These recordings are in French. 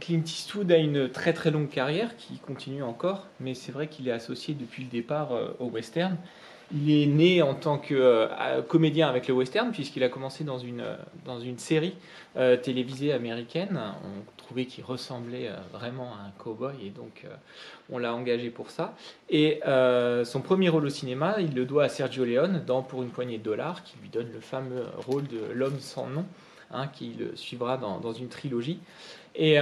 Clint Eastwood a une très très longue carrière qui continue encore, mais c'est vrai qu'il est associé depuis le départ au western. Il est né en tant que euh, comédien avec le western, puisqu'il a commencé dans une, euh, dans une série euh, télévisée américaine. On trouvait qu'il ressemblait vraiment à un cowboy, et donc on l'a engagé pour ça. Et son premier rôle au cinéma, il le doit à Sergio Leone dans Pour une poignée de dollars, qui lui donne le fameux rôle de l'homme sans nom, hein, qui le suivra dans, une trilogie. Et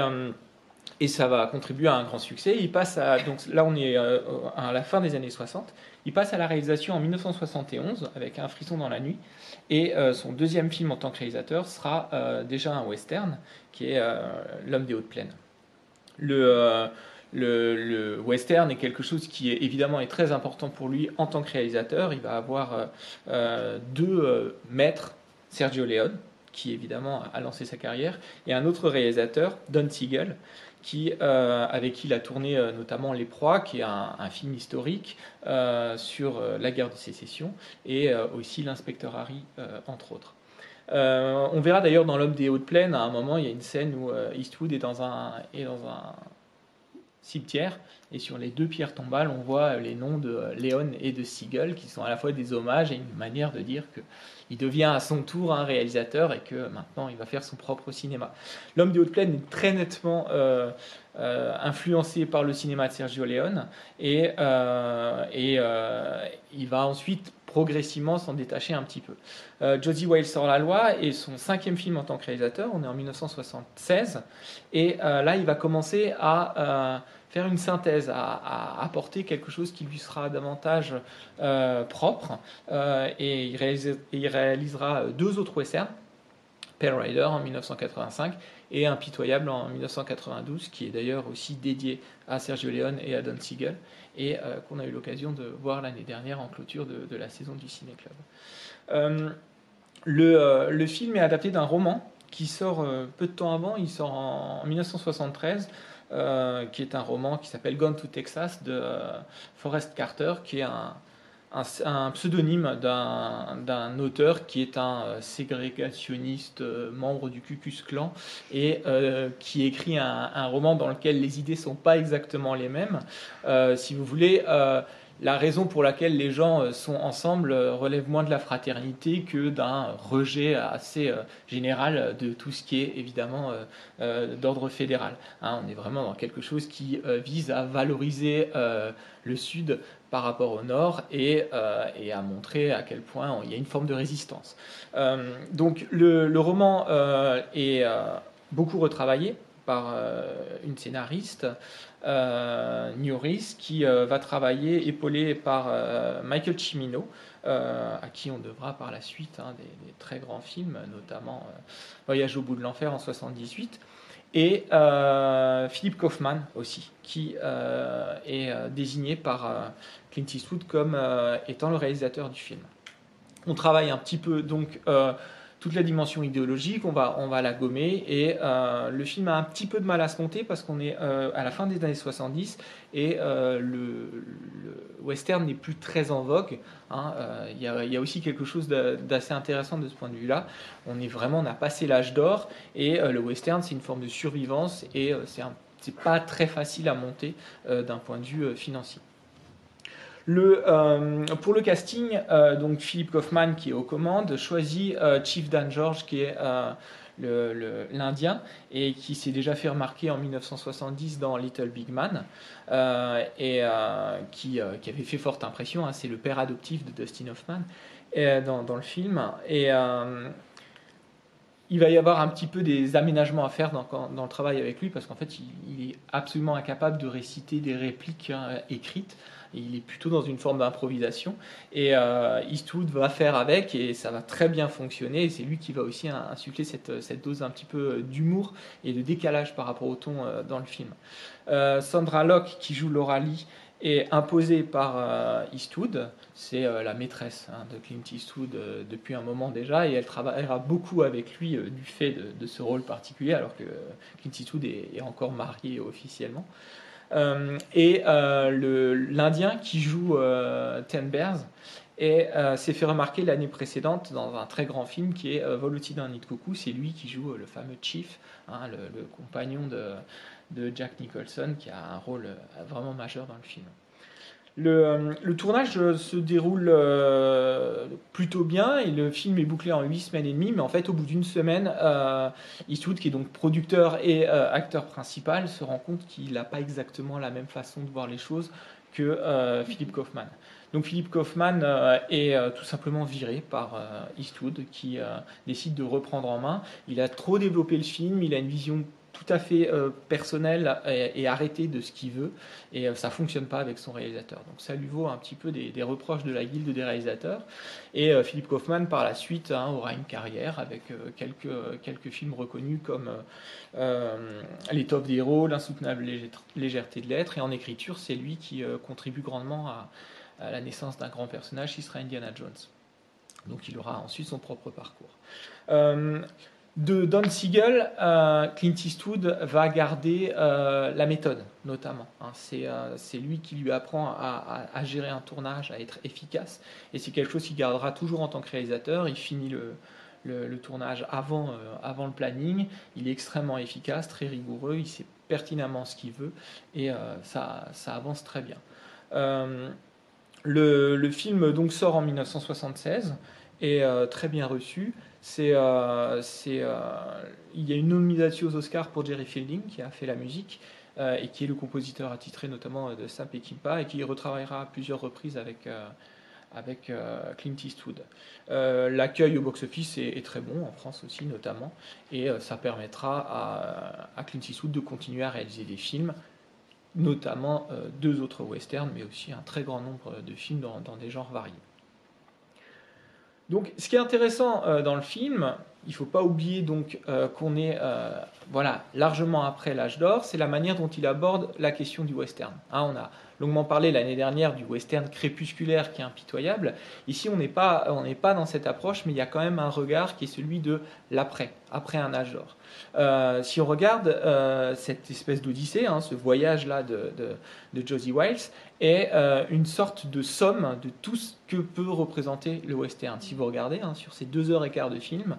et ça va contribuer à un grand succès. Il passe à, donc là on est à la fin des années 60, il passe à la réalisation en 1971 avec Un frisson dans la nuit. Et euh, son deuxième film en tant que réalisateur sera euh, déjà un western, qui est euh, L'homme des hautes plaines. Le, western est quelque chose qui évidemment est très important pour lui en tant que réalisateur. Il va avoir deux maîtres, Sergio Leone, qui évidemment a lancé sa carrière, et un autre réalisateur, Don Siegel, qui, euh, avec qui il a tourné euh, notamment Les Proies, qui est un, film historique euh, sur la guerre de sécession, et aussi L'inspecteur Harry, entre autres. on verra d'ailleurs dans L'homme des hautes plaines, à un moment, il y a une scène où Eastwood est dans un, est dans un cimetière, et sur les deux pierres tombales, on voit les noms de Léon et de Siegel, qui sont à la fois des hommages et une manière de dire que il devient à son tour un réalisateur et que maintenant il va faire son propre cinéma. L'homme des hautes plaines est très nettement euh, euh, influencé par le cinéma de Sergio Leone et, euh, et il va ensuite progressivement s'en détacher un petit peu. Josie Wales sort la loi et son cinquième film en tant que réalisateur, on est en 1976, et là il va commencer à faire une synthèse, à, apporter quelque chose qui lui sera davantage euh, propre. Euh, et, il réalisera deux autres westerns, Pale Rider en 1985 et Impitoyable en 1992, qui est d'ailleurs aussi dédié à Sergio Leone et à Don Siegel, et euh, qu'on a eu l'occasion de voir l'année dernière en clôture de, la saison du Ciné Club. Le, le, film est adapté d'un roman qui sort peu de temps avant, il sort en 1973 euh, qui est un roman qui s'appelle Gone to Texas de euh, Forrest Carter, qui est un, un, pseudonyme d'un auteur qui est un euh, ségrégationniste membre du Ku Klux Klan et qui écrit un, un, roman dans lequel les idées sont pas exactement les mêmes. si vous voulez, la raison pour laquelle les gens euh, sont ensemble euh, relève moins de la fraternité que d'un rejet assez euh, général de tout ce qui est évidemment d'ordre fédéral. Hein. on est vraiment dans quelque chose qui vise à valoriser le Sud par rapport au Nord et, à montrer à quel point il y a une forme de résistance. donc le roman est beaucoup retravaillé par une scénariste euh, Newris, qui euh, va travailler épaulé par euh, Michael Cimino, à qui on devra par la suite hein, des, très grands films, notamment Voyage au bout de l'enfer en 78 et Philippe Kaufman aussi, qui est désigné par Clint Eastwood comme étant le réalisateur du film. On travaille un petit peu donc toute la dimension idéologique, on va, on va la gommer. Et euh, le film a un petit peu de mal à se monter parce qu'on est euh, à la fin des années 70 et euh, le, western n'est plus très en vogue. Hein. Il y, y, a aussi quelque chose d'assez intéressant de ce point de vue-là. On est vraiment, on a passé l'âge d'or et le western, c'est une forme de survivance et c'est pas très facile à monter d'un point de vue financier. Euh, pour le casting, euh, donc Philippe Kaufman qui est aux commandes choisit euh, Chief Dan George qui est l'Indien et qui s'est déjà fait remarquer en 1970 dans Little Big Man et qui, avait fait forte impression. Hein. c'est le père adoptif de Dustin Hoffman dans, le film il va y avoir un petit peu des aménagements à faire dans, dans le travail avec lui parce qu'en fait il, est absolument incapable de réciter des répliques hein, écrites il est plutôt dans une forme d'improvisation. Et euh, Eastwood va faire avec et ça va très bien fonctionner. C'est lui qui va aussi insuffler cette, cette dose un petit peu d'humour et de décalage par rapport au ton euh, dans le film. Euh, Sandra Locke, qui joue Laura Lee, est imposée par Eastwood. C'est la maîtresse hein, de Clint Eastwood depuis un moment déjà et elle travaillera beaucoup avec lui du fait de, ce rôle particulier alors que Clint Eastwood est encore marié officiellement. Euh, et euh, l'Indien qui joue euh, Ten Bears et s'est fait remarquer l'année précédente dans un très grand film qui est Volotida Nitkoku. C'est lui qui joue le fameux Chief, hein, le, compagnon de, de, Jack Nicholson, qui a un rôle vraiment majeur dans le film. Le, le, tournage se déroule euh, plutôt bien et le film est bouclé en 8 semaines et demie, mais en fait, au bout d'une semaine, euh, Eastwood, qui est donc producteur et euh, acteur principal, se rend compte qu'il n'a pas exactement la même façon de voir les choses que Philip Kaufman. Donc Philippe Kaufman est tout simplement viré par Eastwood, qui décide de reprendre en main. Il a trop développé le film, il a une vision tout à fait euh, personnel et, arrêté de ce qu'il veut, et euh, ça fonctionne pas avec son réalisateur. Donc ça lui vaut un petit peu des, reproches de la guilde des réalisateurs. Et euh, Philippe Kaufman, par la suite, hein, aura une carrière avec quelques, quelques films reconnus comme L'étoffe des héros, L'insoutenable légèreté de l'être, et en écriture, c'est lui qui contribue grandement à, la naissance d'un grand personnage qui sera Indiana Jones. Donc il aura ensuite son propre parcours de Don Siegel, euh, Clint Eastwood va garder euh, la méthode, notamment. Hein. Euh, c'est lui qui lui apprend à, gérer un tournage, à être efficace. Et c'est quelque chose qu'il gardera toujours en tant que réalisateur. Il finit le, tournage avant, le planning. Il est extrêmement efficace, très rigoureux. Il sait pertinemment ce qu'il veut. Et ça, ça, avance très bien. Le, le, film donc sort en 1976 et très bien reçu. Euh, euh, il y a une nomination aux Oscars pour Jerry Fielding qui a fait la musique euh, et qui est le compositeur attitré notamment de Sam Peckinpah et qui retravaillera à plusieurs reprises avec Clint Eastwood. L'accueil au box-office est, très bon, en France aussi notamment, et ça permettra à, Clint Eastwood de continuer à réaliser des films, notamment deux autres westerns, mais aussi un très grand nombre de films dans des genres variés. Donc, ce qui est intéressant euh, dans le film, il ne faut pas oublier donc euh, qu'on est euh, voilà largement après l'âge d'or. C'est la manière dont il aborde la question du western. Hein, longuement parlé l'année dernière du western crépusculaire qui est impitoyable. Ici, on n'est pas, pas dans cette approche, mais il y a quand même un regard qui est celui de l'après, après un âge d'or. Euh, si on regarde euh, cette espèce d'odyssée, hein, ce voyage-là de, de, Josie Wiles, est euh, une sorte de somme de tout ce que peut représenter le western. Si vous regardez hein, sur ces deux heures et quart de film,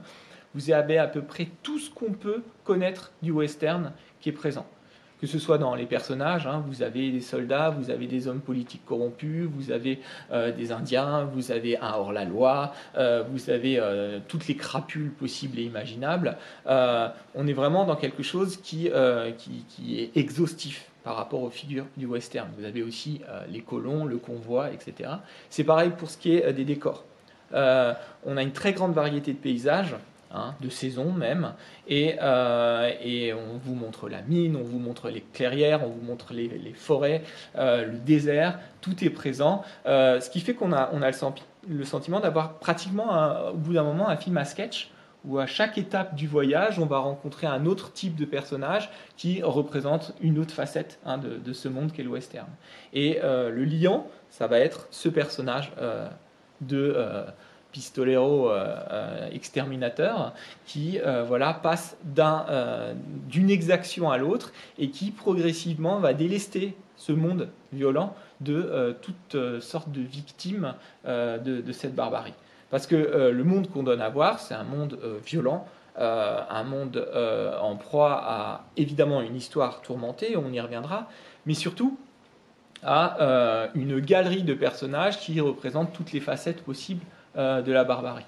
vous avez à peu près tout ce qu'on peut connaître du western qui est présent que ce soit dans les personnages, hein, vous avez des soldats, vous avez des hommes politiques corrompus, vous avez euh, des Indiens, vous avez un hors-la-loi, euh, vous avez euh, toutes les crapules possibles et imaginables. on est vraiment dans quelque chose qui, qui, est exhaustif par rapport aux figures du western. Vous avez aussi les colons, le convoi, etc. C'est pareil pour ce qui est des décors. on a une très grande variété de paysages. Hein, de saison même, et, euh, et, on vous montre la mine, on vous montre les clairières, on vous montre les, forêts, euh, le désert, tout est présent, euh, ce qui fait qu'on a, on a le, sentiment d'avoir pratiquement, au bout d'un moment, un film à sketch où à chaque étape du voyage, on va rencontrer un autre type de personnage qui représente une autre facette hein, de, ce monde qu'est le western. Et le liant, ça va être ce personnage de euh, exterminateur qui euh, voilà, passe d'une exaction à l'autre et qui progressivement va délester ce monde violent de toutes sortes de victimes de, cette barbarie. Parce que le monde qu'on donne à voir, c'est un monde violent, un monde en proie à évidemment une histoire tourmentée, on y reviendra, mais surtout à une galerie de personnages qui représentent toutes les facettes possibles euh, de la barbarie.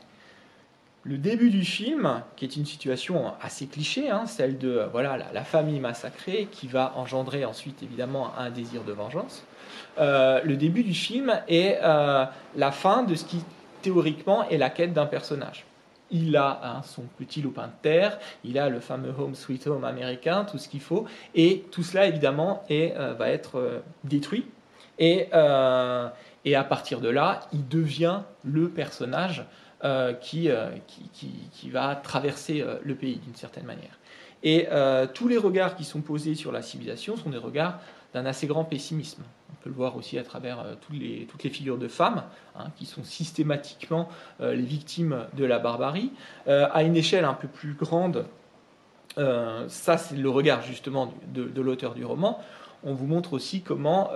Le début du film, qui est une situation assez cliché, hein, celle de euh, voilà la, famille massacrée qui va engendrer ensuite évidemment un désir de vengeance. Euh, le début du film est la fin de ce qui théoriquement est la quête d'un personnage. Il a hein, son petit lopin de terre, il a le fameux Home Sweet Home américain, tout ce qu'il faut, et tout cela évidemment va être détruit. Et, et à partir de là, il devient le personnage euh, euh, qui, qui, va traverser euh, le pays d'une certaine manière. Et tous les regards qui sont posés sur la civilisation sont des regards d'un assez grand pessimisme. On peut le voir aussi à travers toutes, les, toutes les figures de femmes, hein, qui sont systématiquement les victimes de la barbarie. à une échelle un peu plus grande, ça c'est le regard justement de, l'auteur du roman, on vous montre aussi comment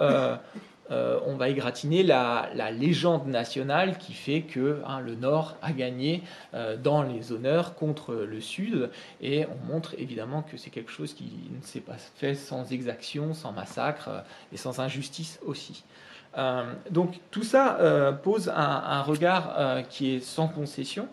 on va égratiner la, légende nationale qui fait que hein, le Nord a gagné euh, dans les honneurs contre le Sud, et on montre évidemment que c'est quelque chose qui ne s'est pas fait sans exaction, sans massacre euh, et sans injustice aussi. donc tout ça pose un, regard qui est sans concession,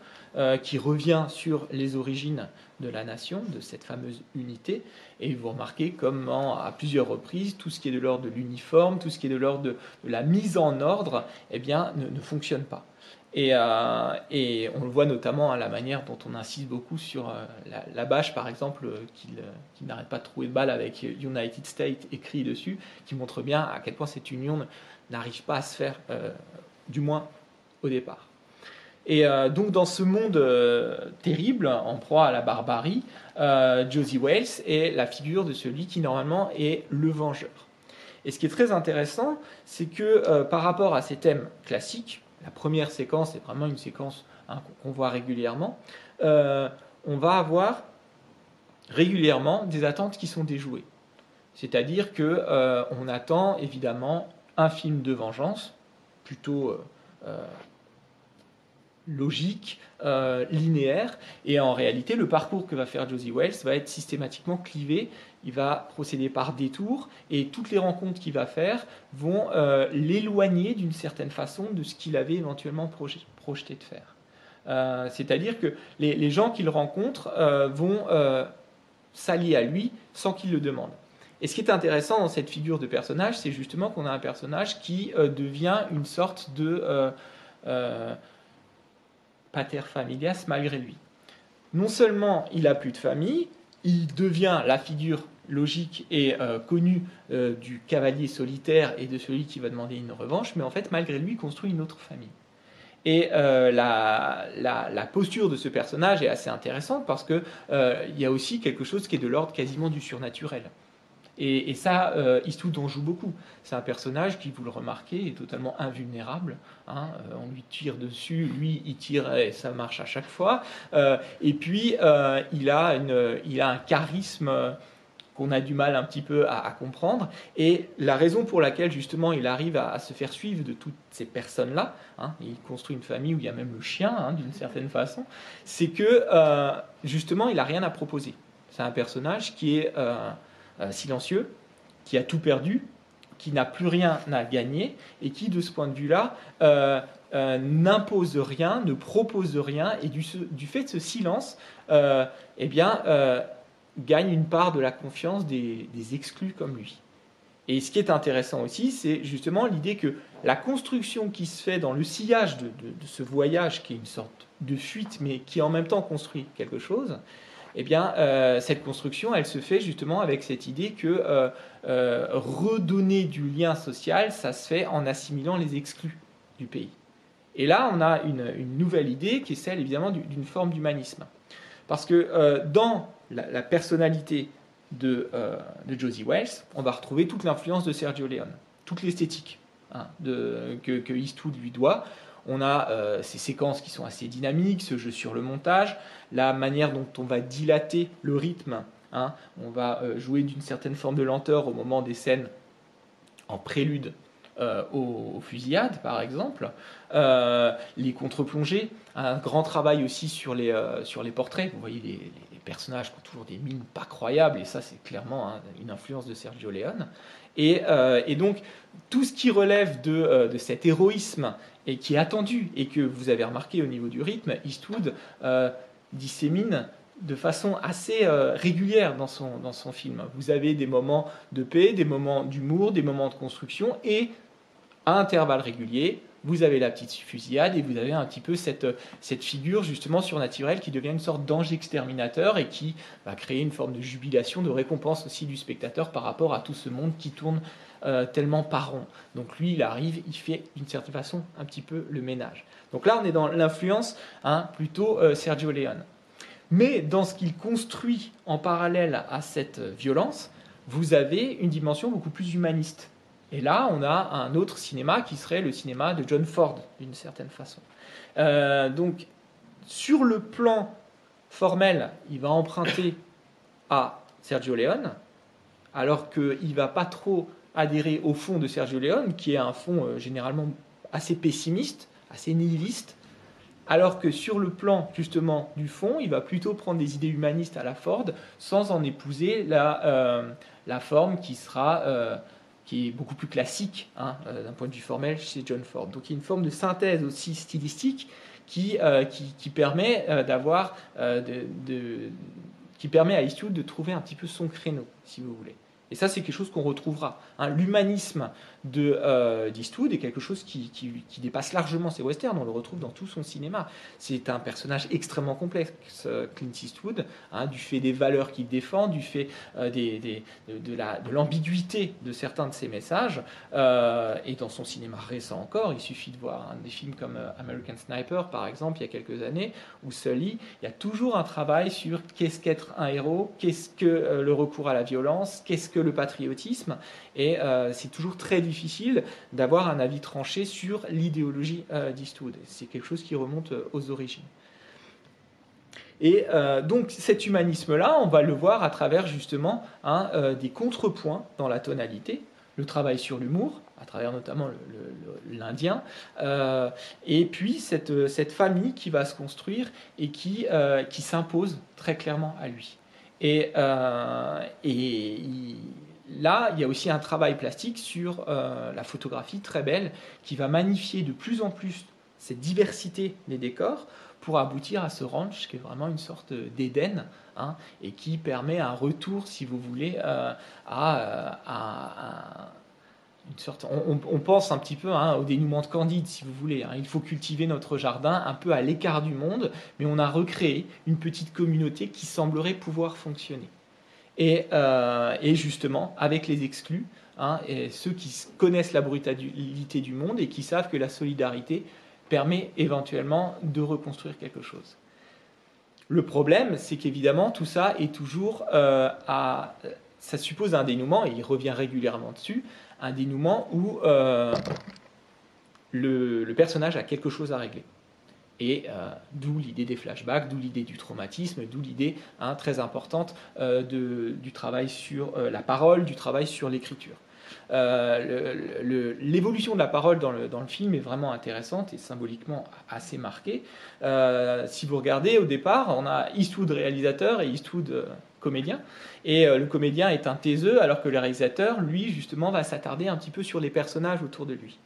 qui revient sur les origines de la nation, de cette fameuse unité, et vous remarquez comment, à plusieurs reprises, tout ce qui est de l'ordre de l'uniforme, tout ce qui est de l'ordre de, la mise en ordre, eh bien, ne, fonctionne pas. Euh, et, on le voit notamment à la manière dont on insiste beaucoup sur euh, la, bâche, par exemple, euh, qu'il n'arrête pas de trouver de balle avec United States écrit dessus, qui montre bien à quel point cette union n'arrive pas à se faire, du moins au départ. Et euh, donc dans ce monde euh, terrible, en proie à la barbarie, euh, Josie Wales est la figure de celui qui normalement est le vengeur. Et ce qui est très intéressant, c'est que par rapport à ces thèmes classiques, la première séquence est vraiment une séquence hein, qu'on voit régulièrement, on va avoir régulièrement des attentes qui sont déjouées. C'est-à-dire que on attend évidemment un film de vengeance, plutôt logique, euh, linéaire. Et en réalité, le parcours que va faire Josie Wells va être systématiquement clivé. Il va procéder par détour et toutes les rencontres qu'il va faire vont euh, l'éloigner d'une certaine façon de ce qu'il avait éventuellement projeté de faire. Euh, c'est-à-dire que les, gens qu'il rencontre vont s'allier à lui sans qu'il le demande. Et ce qui est intéressant dans cette figure de personnage, c'est justement qu'on a un personnage qui devient une sorte de pater familias malgré lui. Non seulement il a plus de famille, il devient la figure logique et euh, connue euh, du cavalier solitaire et de celui qui va demander une revanche, mais en fait, malgré lui, il construit une autre famille. Et euh, la, la, posture de ce personnage est assez intéressante parce qu'il il y a aussi quelque chose qui est de l'ordre quasiment du surnaturel. Et, ça, euh, en joue beaucoup. C'est un personnage qui, vous le remarquez, est totalement invulnérable. Hein. Euh, on lui tire dessus, lui, il tire et ça marche à chaque fois. Euh, et puis, euh, il, a un charisme qu'on a du mal un petit peu à, comprendre. Et la raison pour laquelle justement il arrive à, se faire suivre de toutes ces personnes-là, hein, il construit une famille où il y a même le chien hein, d'une certaine façon, c'est que justement il n'a rien à proposer. C'est un personnage qui est silencieux, qui a tout perdu, qui n'a plus rien à gagner et qui, de ce point de vue-là, euh, euh, n'impose rien, ne propose rien et du, fait de ce silence, eh bien, gagne une part de la confiance des, exclus comme lui. Et ce qui est intéressant aussi, c'est justement l'idée que la construction qui se fait dans le sillage de, ce voyage, qui est une sorte de fuite, mais qui en même temps construit quelque chose, eh bien, euh, cette construction, elle se fait justement avec cette idée que euh, euh, redonner du lien social, ça se fait en assimilant les exclus du pays. Et là, on a une, nouvelle idée qui est celle évidemment d'une forme d'humanisme. Parce que dans la, personnalité de, Josie Wells, on va retrouver toute l'influence de Sergio Leone, toute l'esthétique hein, que, que Eastwood lui doit on a euh, ces séquences qui sont assez dynamiques, ce jeu sur le montage, la manière dont on va dilater le rythme. Hein. on va euh, jouer d'une certaine forme de lenteur au moment des scènes en prélude euh, aux, fusillades, par exemple. les contre-plongées, un grand travail aussi sur les, portraits. Vous voyez les, personnages qui ont toujours des mines pas croyables, et ça c'est clairement une influence de Sergio Leone. Et, donc tout ce qui relève de cet héroïsme et qui est attendu et que vous avez remarqué au niveau du rythme, Eastwood euh, dissémine de façon assez euh, régulière dans son, dans son film. Vous avez des moments de paix, des moments d'humour, des moments de construction et à intervalles réguliers, vous avez la petite fusillade et vous avez un petit peu cette, cette figure justement surnaturelle qui devient une sorte d'ange exterminateur et qui va créer une forme de jubilation, de récompense aussi du spectateur par rapport à tout ce monde qui tourne euh, tellement par rond. Donc lui, il arrive, il fait d'une certaine façon un petit peu le ménage. Donc là, on est dans l'influence hein, plutôt euh, Sergio Leone. Mais dans ce qu'il construit en parallèle à cette violence, vous avez une dimension beaucoup plus humaniste. Et là, on a un autre cinéma qui serait le cinéma de John Ford, d'une certaine façon. Euh, donc, sur le plan formel, il va emprunter à Sergio Leone, alors qu'il ne va pas trop adhérer au fond de Sergio Leone, qui est un fond euh, généralement assez pessimiste, assez nihiliste, alors que sur le plan justement du fond, il va plutôt prendre des idées humanistes à la Ford sans en épouser la, euh, forme qui sera qui est beaucoup plus classique hein, d'un point de vue formel chez John Ford. Donc il y a une forme de synthèse aussi stylistique qui, qui, permet d'avoir de, de, qui permet à Eastwood de trouver un petit peu son créneau, si vous voulez. Et ça, c'est quelque chose qu'on retrouvera. Hein. L'humanisme de euh, d'Eastwood est quelque chose qui, qui, dépasse largement ses westerns. On le retrouve dans tout son cinéma. C'est un personnage extrêmement complexe, euh, Clint Eastwood, hein, du fait des valeurs qu'il défend, du fait euh, des, de, l'ambiguïté de, certains de ses messages. et dans son cinéma récent encore, il suffit de voir des films comme American Sniper, par exemple, il y a quelques années, ou Sully. Il y a toujours un travail sur qu'est-ce qu'être un héros, qu'est-ce que le recours à la violence, qu'est-ce que le patriotisme. Et c'est toujours très difficile d'avoir un avis tranché sur l'idéologie euh, d'Eastwood. C'est quelque chose qui remonte euh, aux origines. Et euh, donc cet humanisme-là, on va le voir à travers justement hein, des contrepoints dans la tonalité, le travail sur l'humour, à travers notamment l'Indien, et puis cette, cette, famille qui va se construire et qui, qui s'impose très clairement à lui. Et, et là, il y a aussi un travail plastique sur euh, la photographie très belle qui va magnifier de plus en plus cette diversité des décors pour aboutir à ce ranch qui est vraiment une sorte d'Éden hein, et qui permet un retour, si vous voulez, euh, à, une sorte. On, pense un petit peu hein, au dénouement de Candide, si vous voulez. Hein. Il faut cultiver notre jardin un peu à l'écart du monde, mais on a recréé une petite communauté qui semblerait pouvoir fonctionner. Euh, et, justement, avec les exclus, hein, ceux qui connaissent la brutalité du monde et qui savent que la solidarité permet éventuellement de reconstruire quelque chose. Le problème, c'est qu'évidemment, tout ça est toujours euh, à. Ça suppose un dénouement, et il revient régulièrement dessus, un dénouement où euh, le personnage a quelque chose à régler. Et euh, d'où l'idée des flashbacks, d'où l'idée du traumatisme, d'où l'idée hein, très importante euh, du travail sur euh, la parole, du travail sur l'écriture. L'évolution de la parole dans le, dans le, film est vraiment intéressante et symboliquement assez marquée. si vous regardez au départ, on a Eastwood réalisateur et Eastwood comédien. Et le comédien est un taiseux alors que le réalisateur, lui, justement, va s'attarder un petit peu sur les personnages autour de lui.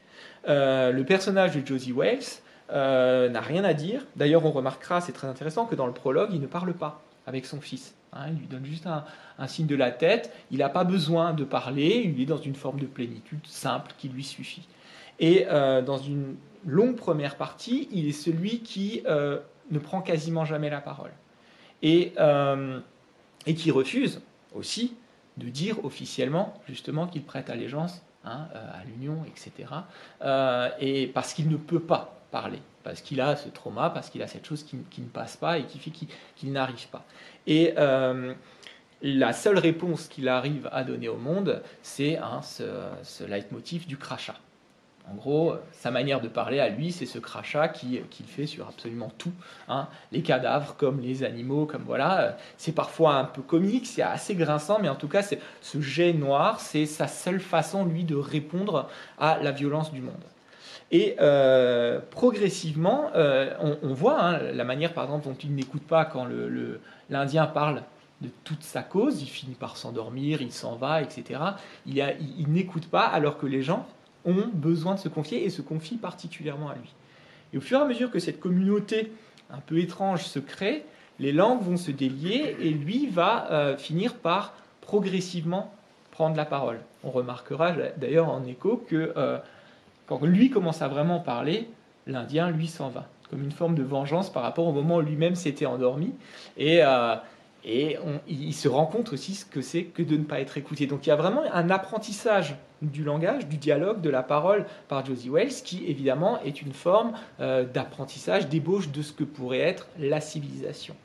le personnage de Josie Wales, euh, n'a rien à dire. D'ailleurs, on remarquera, c'est très intéressant, que dans le prologue, il ne parle pas avec son fils. Hein. il lui donne juste un, signe de la tête. Il n'a pas besoin de parler. Il est dans une forme de plénitude simple qui lui suffit. Et euh, dans une longue première partie, il est celui qui euh, ne prend quasiment jamais la parole. Et, qui refuse aussi de dire officiellement justement qu'il prête allégeance hein, à l'Union, etc. et parce qu'il ne peut pas parler, parce qu'il a ce trauma, parce qu'il a cette chose qui, ne passe pas et qui fait qu'il n'arrive pas. Et euh, la seule réponse qu'il arrive à donner au monde, c'est ce, ce leitmotiv du crachat. En gros, sa manière de parler à lui, c'est ce crachat qu'il fait sur absolument tout. Hein. Les cadavres, comme les animaux, comme voilà. C'est parfois un peu comique, c'est assez grinçant, mais en tout cas, ce jet noir, c'est sa seule façon, lui, de répondre à la violence du monde. Et euh, progressivement, euh, on, voit hein, la manière, par exemple, dont il n'écoute pas quand l'Indien parle de toute sa cause, il finit par s'endormir, il s'en va, etc. Il, n'écoute pas alors que les gens ont besoin de se confier et se confient particulièrement à lui. Et au fur et à mesure que cette communauté un peu étrange se crée, les langues vont se délier et lui va euh, finir par progressivement prendre la parole. On remarquera d'ailleurs en écho que quand lui commence à vraiment parler, l'Indien, lui, s'en va, comme une forme de vengeance par rapport au moment où lui-même s'était endormi. Et, euh, et il se rend compte aussi ce que c'est que de ne pas être écouté. Donc il y a vraiment un apprentissage du langage, du dialogue, de la parole par Josie Wells, qui évidemment est une forme euh, d'apprentissage, d'ébauche de ce que pourrait être la civilisation.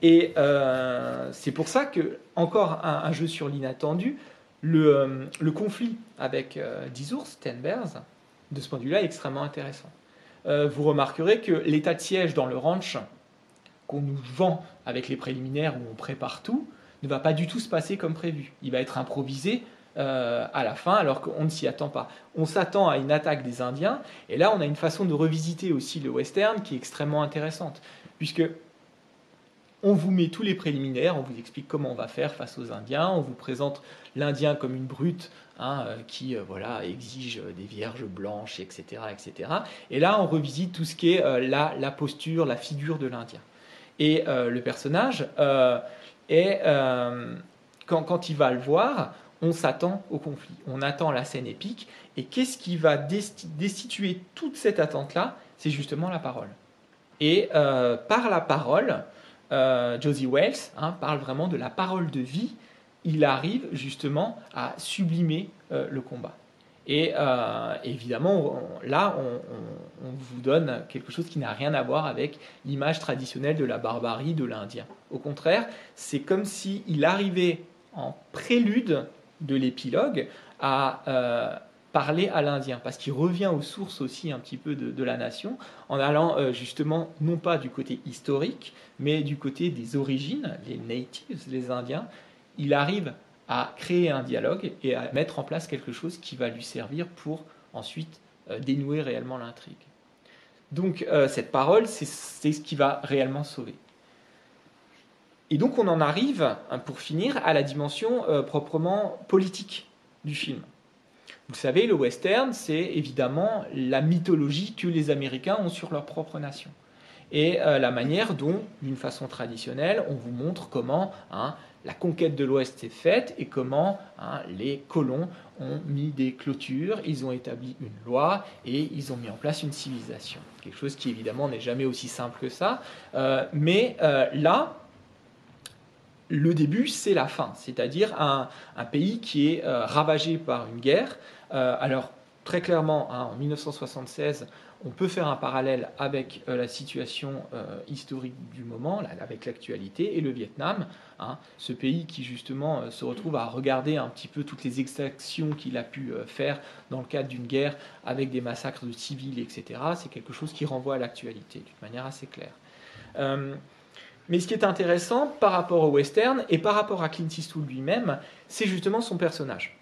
Et euh, c'est pour ça que, encore un, jeu sur l'inattendu, le, le, conflit avec Dizours, Tenbers, de ce point de vue-là, extrêmement intéressant. Euh, vous remarquerez que l'état de siège dans le ranch qu'on nous vend avec les préliminaires où on prépare tout ne va pas du tout se passer comme prévu. Il va être improvisé à la fin, alors qu'on ne s'y attend pas. On s'attend à une attaque des Indiens, et là on a une façon de revisiter aussi le western qui est extrêmement intéressante, puisque on vous met tous les préliminaires, on vous explique comment on va faire face aux Indiens, on vous présente l'Indien comme une brute hein, euh, qui euh, voilà, exige des vierges blanches, etc., etc. Et là, on revisite tout ce qui est euh, la, posture, la figure de l'Indien. Et le personnage, est, quand, quand il va le voir, on s'attend au conflit, on attend la scène épique. Et qu'est-ce qui va destituer toute cette attente-là? C'est justement la parole. Et par la parole, euh, Josie Wells hein, parle vraiment de la parole de vie. Il arrive justement à sublimer euh, le combat. Et euh, évidemment, là, on, vous donne quelque chose qui n'a rien à voir avec l'image traditionnelle de la barbarie de l'Indien. Au contraire, c'est comme s'il arrivait en prélude de l'épilogue à parler à l'Indien, parce qu'il revient aux sources aussi un petit peu de, la nation, en allant euh, justement non pas du côté historique, mais du côté des origines, les natives, les Indiens. Il arrive à créer un dialogue et à mettre en place quelque chose qui va lui servir pour ensuite euh, dénouer réellement l'intrigue. Donc euh, cette parole, c'est ce qui va réellement sauver. Et donc on en arrive, hein, pour finir, à la dimension proprement politique du film. Vous savez, le western, c'est évidemment la mythologie que les Américains ont sur leur propre nation. Et euh, la manière dont, d'une façon traditionnelle, on vous montre comment hein, la conquête de l'Ouest est faite et comment hein, les colons ont mis des clôtures, ils ont établi une loi et ils ont mis en place une civilisation. Quelque chose qui évidemment n'est jamais aussi simple que ça. Euh, mais euh, là, le début, c'est la fin, c'est-à-dire un, pays qui est ravagé par une guerre, euh, alors, très clairement, hein, en 1976, on peut faire un parallèle avec euh, la situation euh, historique du moment, avec l'actualité, et le Vietnam, hein, ce pays qui justement se retrouve à regarder un petit peu toutes les exactions qu'il a pu faire dans le cadre d'une guerre avec des massacres de civils, etc. C'est quelque chose qui renvoie à l'actualité d'une manière assez claire. Mais ce qui est intéressant par rapport au western et par rapport à Clint Eastwood lui-même, c'est justement son personnage.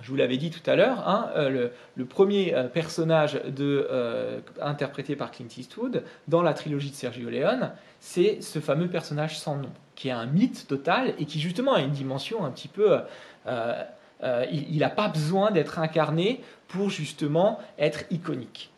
Je vous l'avais dit tout à l'heure, hein, euh, le, premier euh, personnage euh, interprété par Clint Eastwood dans la trilogie de Sergio Leone, c'est ce fameux personnage sans nom, qui est un mythe total et qui justement a une dimension un petit peu... il n'a pas besoin d'être incarné pour justement être iconique.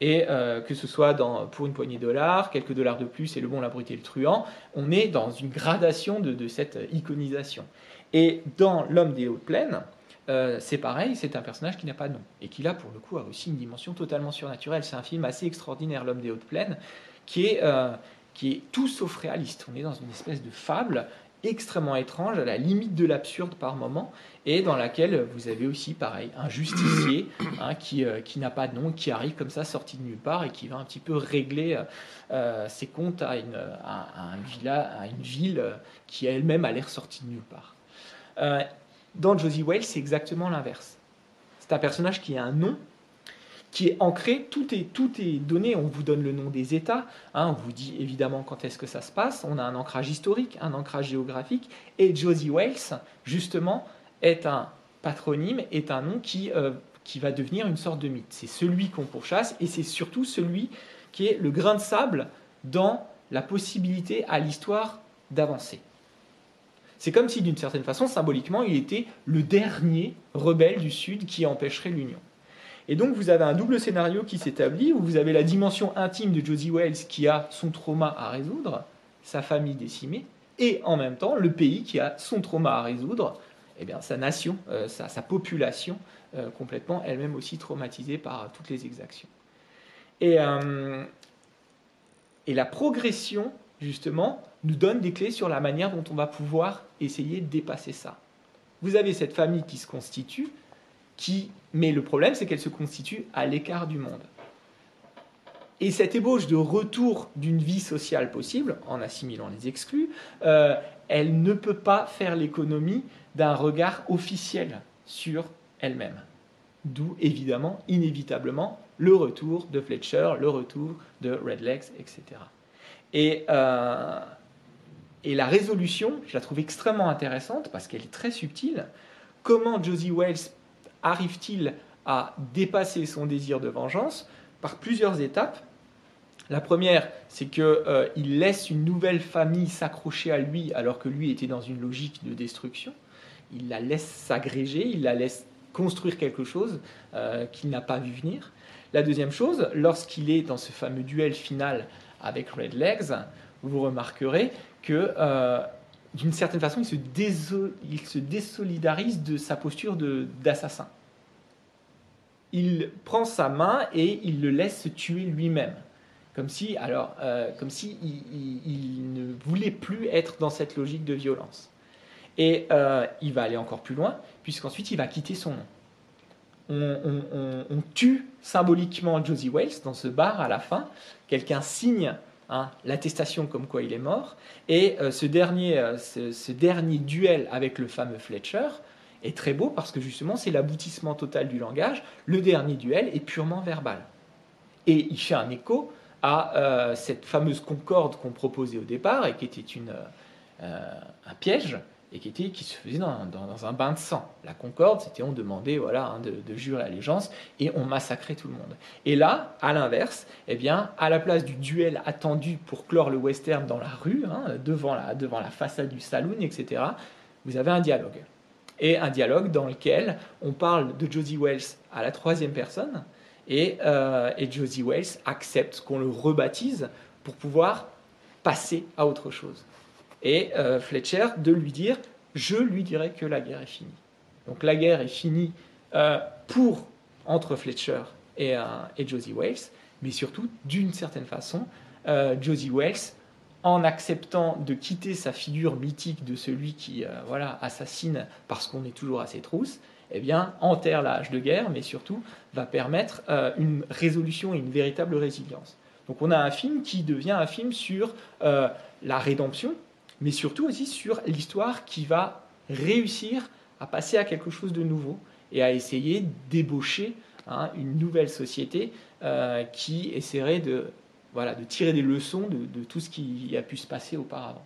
Et que ce soit pour une poignée de dollars, quelques dollars de plus et le bon, la brute et le truand, on est dans une gradation de, cette iconisation. Et dans L'homme des hautes plaines, euh, c'est pareil, c'est un personnage qui n'a pas de nom et qui là pour le coup a aussi une dimension totalement surnaturelle. C'est un film assez extraordinaire, L'homme des hautes plaines, qui est, euh, qui est tout sauf réaliste. On est dans une espèce de fable extrêmement étrange, à la limite de l'absurde par moment, et dans laquelle vous avez aussi, pareil, un justicier hein, qui, euh, qui n'a pas de nom, qui arrive comme ça, sorti de nulle part, et qui va un petit peu régler ses comptes à une, à, villa, à une ville qui elle-même a l'air sortie de nulle part. Dans Josie Wales, c'est exactement l'inverse. C'est un personnage qui a un nom, qui est ancré, tout est, tout est donné, on vous donne le nom des États, hein, on vous dit évidemment quand est-ce que ça se passe, on a un ancrage historique, un ancrage géographique, et Josie Wales, justement, est un patronyme, est un nom qui, euh, qui va devenir une sorte de mythe. C'est celui qu'on pourchasse, et c'est surtout celui qui est le grain de sable dans la possibilité à l'histoire d'avancer. C'est comme si, d'une certaine façon, symboliquement, il était le dernier rebelle du Sud qui empêcherait l'Union. Et donc vous avez un double scénario qui s'établit, où vous avez la dimension intime de Josie Wells qui a son trauma à résoudre, sa famille décimée, et en même temps le pays qui a son trauma à résoudre, eh bien, sa nation, euh, sa, population euh, complètement elle-même aussi traumatisée par toutes les exactions. Et, euh, et la progression, justement, nous donne des clés sur la manière dont on va pouvoir essayer de dépasser ça. Vous avez cette famille qui se constitue, qui, mais le problème c'est qu'elle se constitue à l'écart du monde. Et cette ébauche de retour d'une vie sociale possible, en assimilant les exclus, euh, elle ne peut pas faire l'économie d'un regard officiel sur elle-même. D'où évidemment, inévitablement, le retour de Fletcher, le retour de Redlegs, etc. Et euh, et la résolution, je la trouve extrêmement intéressante parce qu'elle est très subtile. comment Josie Wells arrive-t-il à dépasser son désir de vengeance Par plusieurs étapes. La première, c'est qu'il euh, laisse une nouvelle famille s'accrocher à lui alors que lui était dans une logique de destruction. Il la laisse s'agréger, il la laisse construire quelque chose euh, qu'il n'a pas vu venir. La deuxième chose, lorsqu'il est dans ce fameux duel final avec Red Legs, vous remarquerez que euh, d'une certaine façon, il se, désolidarise de sa posture d'assassin. Il prend sa main et il le laisse se tuer lui-même comme si, alors, euh, comme si il, ne voulait plus être dans cette logique de violence. Et euh, il va aller encore plus loin, puisqu'ensuite il va quitter son nom. On, tue symboliquement Josie Wales dans ce bar à la fin. Quelqu'un signe hein, l'attestation comme quoi il est mort. Et euh, ce, dernier, ce, dernier duel avec le fameux Fletcher est très beau parce que justement c'est l'aboutissement total du langage. Le dernier duel est purement verbal. Et il fait un écho à euh, cette fameuse concorde qu'on proposait au départ et qui était euh, un piège et qui, se faisait dans, dans, un bain de sang. La concorde, c'était on demandait voilà, hein, de, jurer l'allégeance et on massacrait tout le monde. Et là, à l'inverse, eh bien, à la place du duel attendu pour clore le western dans la rue, hein, devant, la, devant la façade du saloon, etc., vous avez un dialogue. Et un dialogue dans lequel on parle de Josie Wells à la troisième personne, euh, et, Josie Wells accepte qu'on le rebaptise pour pouvoir passer à autre chose. Et euh, Fletcher de lui dire Je lui dirai que la guerre est finie. Donc la guerre est finie euh, pour entre Fletcher et, et, Josie Wells, mais surtout, d'une certaine façon, Josie Wells, en acceptant de quitter sa figure mythique de celui qui voilà, assassine parce qu'on est toujours à ses trousses, eh bien, enterre l'âge de guerre, mais surtout va permettre euh, une résolution et une véritable résilience. Donc on a un film qui devient un film sur euh, la rédemption, mais surtout aussi sur l'histoire qui va réussir à passer à quelque chose de nouveau et à essayer d'ébaucher hein, une nouvelle société euh, qui essaierait de, voilà, de tirer des leçons de tout ce qui a pu se passer auparavant.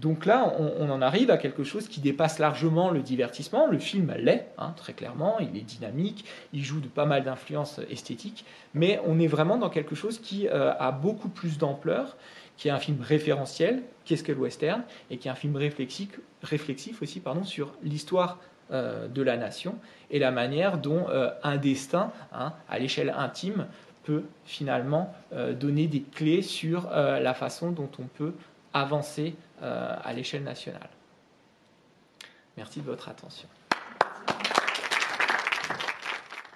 Donc là, on, en arrive à quelque chose qui dépasse largement le divertissement. Le film l'est, hein, très clairement, il est dynamique, il joue de pas mal d'influences esthétiques, mais on est vraiment dans quelque chose qui euh, a beaucoup plus d'ampleur, qui est un film référentiel, qu'est-ce que le western, et qui est un film réflexif, réflexif aussi pardon, sur l'histoire euh, de la nation et la manière dont euh, un destin, hein, à l'échelle intime, peut finalement donner des clés sur la façon dont on peut avancer euh, à l'échelle nationale. Merci de votre attention.